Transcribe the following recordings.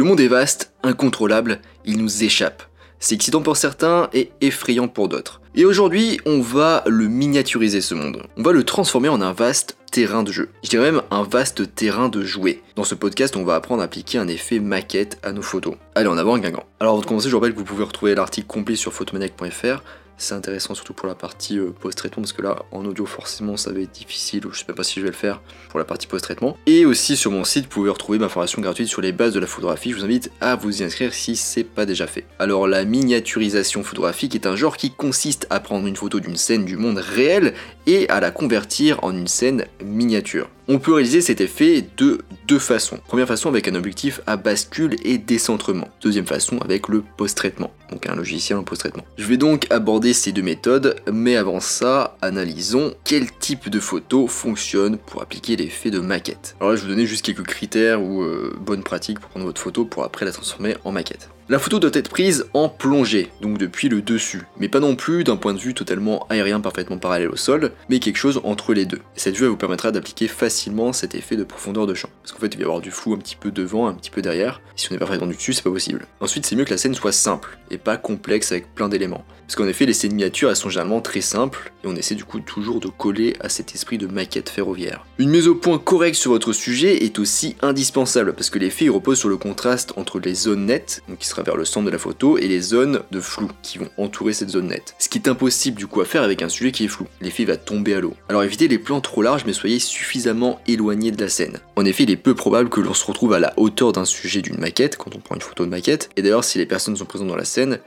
Le monde est vaste, incontrôlable, il nous échappe. C'est excitant pour certains et effrayant pour d'autres. Et aujourd'hui, on va le miniaturiser ce monde. On va le transformer en un vaste terrain de jeu. Je dirais même un vaste terrain de jouer. Dans ce podcast, on va apprendre à appliquer un effet maquette à nos photos. Allez, en avant, Guingamp. Alors avant de commencer, je vous rappelle que vous pouvez retrouver l'article complet sur photomaniac.fr c'est intéressant surtout pour la partie euh, post-traitement parce que là en audio forcément ça va être difficile ou je sais pas si je vais le faire pour la partie post-traitement. Et aussi sur mon site vous pouvez retrouver ma formation gratuite sur les bases de la photographie. Je vous invite à vous y inscrire si c'est pas déjà fait. Alors la miniaturisation photographique est un genre qui consiste à prendre une photo d'une scène du monde réel et à la convertir en une scène miniature. On peut réaliser cet effet de deux façons. Première façon avec un objectif à bascule et décentrement. Deuxième façon avec le post-traitement, donc un logiciel en post-traitement. Je vais donc aborder ces deux méthodes, mais avant ça, analysons quel type de photo fonctionne pour appliquer l'effet de maquette. Alors là, je vais vous donner juste quelques critères ou euh, bonnes pratiques pour prendre votre photo pour après la transformer en maquette. La photo doit être prise en plongée, donc depuis le dessus, mais pas non plus d'un point de vue totalement aérien parfaitement parallèle au sol, mais quelque chose entre les deux. cette vue vous permettra d'appliquer facilement cet effet de profondeur de champ, parce qu'en fait il va y avoir du flou un petit peu devant, un petit peu derrière, si on est parfaitement du dessus c'est pas possible. Ensuite c'est mieux que la scène soit simple, et pas complexe avec plein d'éléments. Parce qu'en effet les scènes miniatures elles sont généralement très simples, et on essaie du coup toujours de coller à cet esprit de maquette ferroviaire. Une mise au point correcte sur votre sujet est aussi indispensable, parce que l'effet repose sur le contraste entre les zones nettes, donc qui sera vers le centre de la photo et les zones de flou qui vont entourer cette zone nette. Ce qui est impossible du coup à faire avec un sujet qui est flou. L'effet va tomber à l'eau. Alors évitez les plans trop larges mais soyez suffisamment éloigné de la scène. En effet, il est peu probable que l'on se retrouve à la hauteur d'un sujet d'une maquette quand on prend une photo de maquette. Et d'ailleurs, si les personnes sont présentes dans la scène,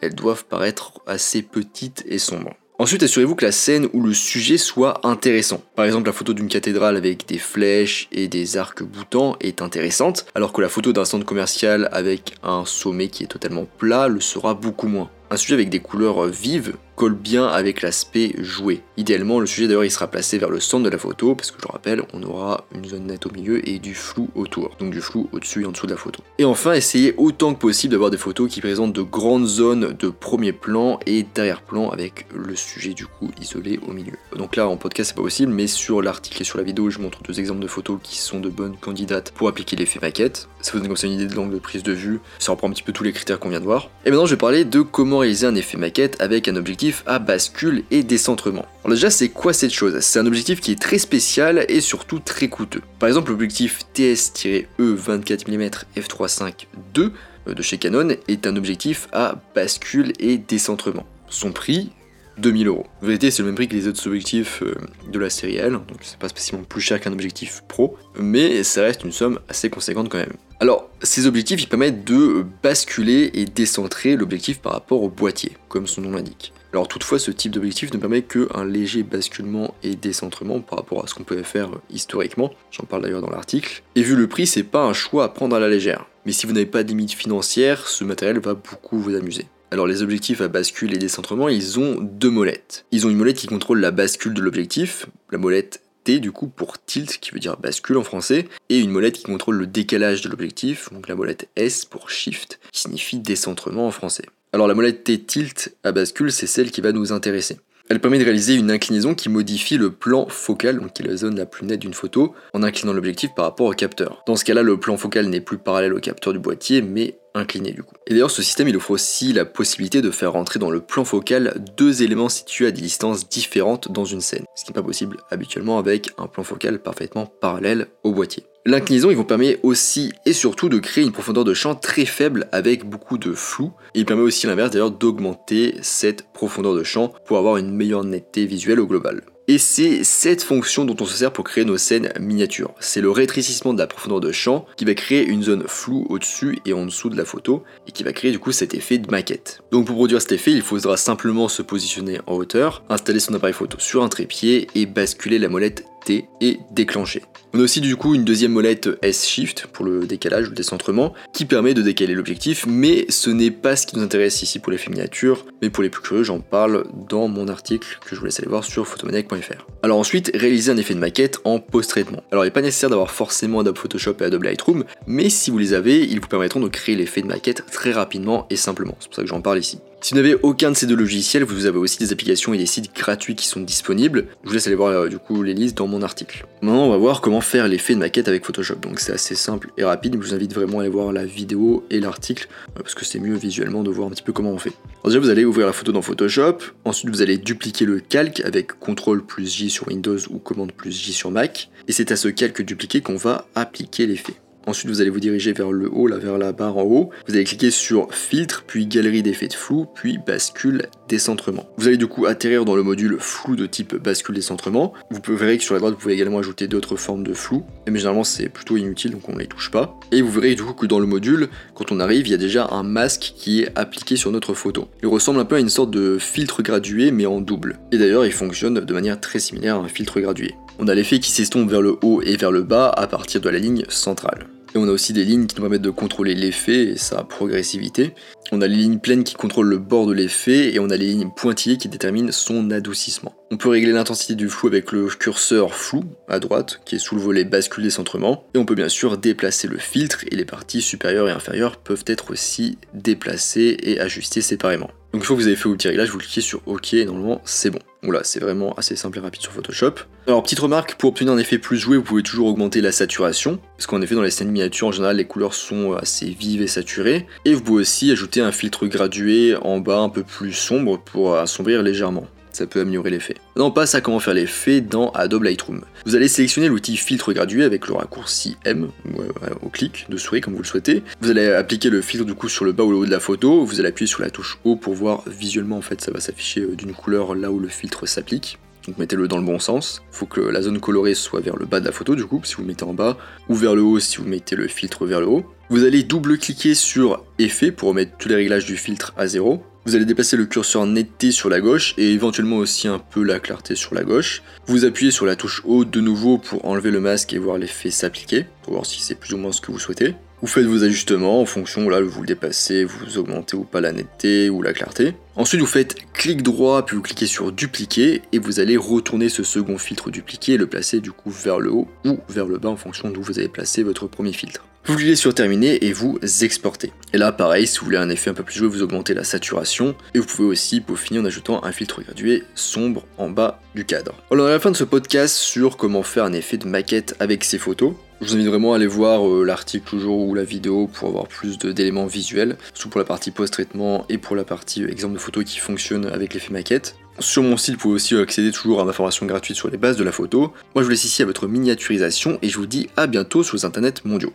elles doivent paraître assez petites et sombres. Ensuite, assurez-vous que la scène ou le sujet soit intéressant. Par exemple, la photo d'une cathédrale avec des flèches et des arcs boutants est intéressante, alors que la photo d'un centre commercial avec un sommet qui est totalement plat le sera beaucoup moins. Un sujet avec des couleurs vives colle bien avec l'aspect joué. Idéalement, le sujet d'ailleurs il sera placé vers le centre de la photo parce que je le rappelle, on aura une zone nette au milieu et du flou autour, donc du flou au-dessus et en dessous de la photo. Et enfin, essayez autant que possible d'avoir des photos qui présentent de grandes zones de premier plan et d'arrière-plan avec le sujet du coup isolé au milieu. Donc là en podcast c'est pas possible, mais sur l'article et sur la vidéo je montre deux exemples de photos qui sont de bonnes candidates pour appliquer l'effet maquette. Ça vous donne comme ça une idée de l'angle de prise de vue, ça reprend un petit peu tous les critères qu'on vient de voir. Et maintenant je vais parler de comment réaliser un effet maquette avec un objectif à bascule et décentrement. Alors déjà c'est quoi cette chose? C'est un objectif qui est très spécial et surtout très coûteux. Par exemple l'objectif TS-E 24 mm f3.5 II de chez Canon est un objectif à bascule et décentrement. Son prix 2000 euros. En vérité, c'est le même prix que les autres objectifs euh, de la série L, donc c'est pas spécialement plus cher qu'un objectif pro, mais ça reste une somme assez conséquente quand même. Alors, ces objectifs, ils permettent de basculer et décentrer l'objectif par rapport au boîtier, comme son nom l'indique. Alors toutefois, ce type d'objectif ne permet qu'un léger basculement et décentrement par rapport à ce qu'on pouvait faire historiquement, j'en parle d'ailleurs dans l'article. Et vu le prix, c'est pas un choix à prendre à la légère. Mais si vous n'avez pas de limite financière, ce matériel va beaucoup vous amuser. Alors les objectifs à bascule et décentrement, ils ont deux molettes. Ils ont une molette qui contrôle la bascule de l'objectif, la molette T du coup pour tilt qui veut dire bascule en français, et une molette qui contrôle le décalage de l'objectif, donc la molette S pour shift, qui signifie décentrement en français. Alors la molette T tilt à bascule, c'est celle qui va nous intéresser. Elle permet de réaliser une inclinaison qui modifie le plan focal, donc qui est la zone la plus nette d'une photo, en inclinant l'objectif par rapport au capteur. Dans ce cas-là, le plan focal n'est plus parallèle au capteur du boîtier, mais incliné du coup. Et d'ailleurs, ce système, il offre aussi la possibilité de faire rentrer dans le plan focal deux éléments situés à des distances différentes dans une scène, ce qui n'est pas possible habituellement avec un plan focal parfaitement parallèle au boîtier. L'inclinaison, il vous permet aussi et surtout de créer une profondeur de champ très faible avec beaucoup de flou. Il permet aussi l'inverse d'ailleurs d'augmenter cette profondeur de champ pour avoir une meilleure netteté visuelle au global. Et c'est cette fonction dont on se sert pour créer nos scènes miniatures. C'est le rétrécissement de la profondeur de champ qui va créer une zone floue au-dessus et en dessous de la photo et qui va créer du coup cet effet de maquette. Donc pour produire cet effet, il faudra simplement se positionner en hauteur, installer son appareil photo sur un trépied et basculer la molette T et déclencher. On a aussi du coup une deuxième molette S-Shift pour le décalage ou le décentrement qui permet de décaler l'objectif, mais ce n'est pas ce qui nous intéresse ici pour l'effet miniature, mais pour les plus curieux, j'en parle dans mon article que je vous laisse aller voir sur photomaniac.fr. Alors ensuite, réaliser un effet de maquette en post-traitement. Alors il n'est pas nécessaire d'avoir forcément Adobe Photoshop et Adobe Lightroom, mais si vous les avez, ils vous permettront de créer l'effet de maquette très rapidement et simplement. C'est pour ça que j'en parle ici. Si vous n'avez aucun de ces deux logiciels, vous avez aussi des applications et des sites gratuits qui sont disponibles. Je vous laisse aller voir euh, du coup les listes dans mon article. Maintenant, on va voir comment faire l'effet de maquette avec Photoshop. Donc c'est assez simple et rapide. Je vous invite vraiment à aller voir la vidéo et l'article euh, parce que c'est mieux visuellement de voir un petit peu comment on fait. Alors déjà, vous allez ouvrir la photo dans Photoshop. Ensuite, vous allez dupliquer le calque avec CTRL plus J sur Windows ou commande plus J sur Mac. Et c'est à ce calque dupliqué qu'on va appliquer l'effet. Ensuite, vous allez vous diriger vers le haut, là, vers la barre en haut. Vous allez cliquer sur Filtre, puis Galerie d'effets de flou, puis Bascule décentrement. Vous allez du coup atterrir dans le module flou de type bascule décentrement. Vous verrez que sur la droite, vous pouvez également ajouter d'autres formes de flou, mais généralement c'est plutôt inutile, donc on ne les touche pas. Et vous verrez du coup que dans le module, quand on arrive, il y a déjà un masque qui est appliqué sur notre photo. Il ressemble un peu à une sorte de filtre gradué, mais en double. Et d'ailleurs, il fonctionne de manière très similaire à un filtre gradué. On a l'effet qui s'estompe vers le haut et vers le bas à partir de la ligne centrale. Et on a aussi des lignes qui nous permettent de contrôler l'effet et sa progressivité. On a les lignes pleines qui contrôlent le bord de l'effet et on a les lignes pointillées qui déterminent son adoucissement. On peut régler l'intensité du flou avec le curseur flou à droite qui est sous le volet bascule décentrement et on peut bien sûr déplacer le filtre et les parties supérieures et inférieures peuvent être aussi déplacées et ajustées séparément. Donc une fois que vous avez fait vos petits réglages, vous cliquez sur OK et normalement c'est bon. Voilà, c'est vraiment assez simple et rapide sur Photoshop. Alors petite remarque, pour obtenir un effet plus joué, vous pouvez toujours augmenter la saturation, parce qu'en effet dans les scènes miniatures en général les couleurs sont assez vives et saturées. Et vous pouvez aussi ajouter un filtre gradué en bas un peu plus sombre pour assombrir légèrement ça peut améliorer l'effet. On passe à comment faire l'effet dans Adobe Lightroom. Vous allez sélectionner l'outil filtre gradué avec le raccourci M, ou, au clic de souris comme vous le souhaitez. Vous allez appliquer le filtre du coup sur le bas ou le haut de la photo, vous allez appuyer sur la touche haut pour voir visuellement en fait ça va s'afficher euh, d'une couleur là où le filtre s'applique. Donc mettez-le dans le bon sens. Il faut que la zone colorée soit vers le bas de la photo du coup, si vous le mettez en bas, ou vers le haut si vous mettez le filtre vers le haut. Vous allez double-cliquer sur Effet pour remettre tous les réglages du filtre à zéro. Vous allez déplacer le curseur netteté sur la gauche et éventuellement aussi un peu la clarté sur la gauche. Vous appuyez sur la touche haute de nouveau pour enlever le masque et voir l'effet s'appliquer, pour voir si c'est plus ou moins ce que vous souhaitez. Vous faites vos ajustements en fonction, là vous le dépassez, vous augmentez ou pas la netteté ou la clarté. Ensuite vous faites clic droit puis vous cliquez sur dupliquer et vous allez retourner ce second filtre dupliqué et le placer du coup vers le haut ou vers le bas en fonction d'où vous avez placé votre premier filtre. Vous cliquez sur terminer et vous exportez. Et là pareil, si vous voulez un effet un peu plus joué, vous augmentez la saturation et vous pouvez aussi peaufiner en ajoutant un filtre gradué sombre en bas du cadre. Alors à la fin de ce podcast sur comment faire un effet de maquette avec ces photos, je vous invite vraiment à aller voir euh, l'article toujours ou la vidéo pour avoir plus d'éléments visuels, surtout pour la partie post-traitement et pour la partie euh, exemple de photo qui fonctionne avec l'effet maquette. Sur mon site, vous pouvez aussi accéder toujours à ma formation gratuite sur les bases de la photo. Moi, je vous laisse ici à votre miniaturisation et je vous dis à bientôt sur les internets mondiaux.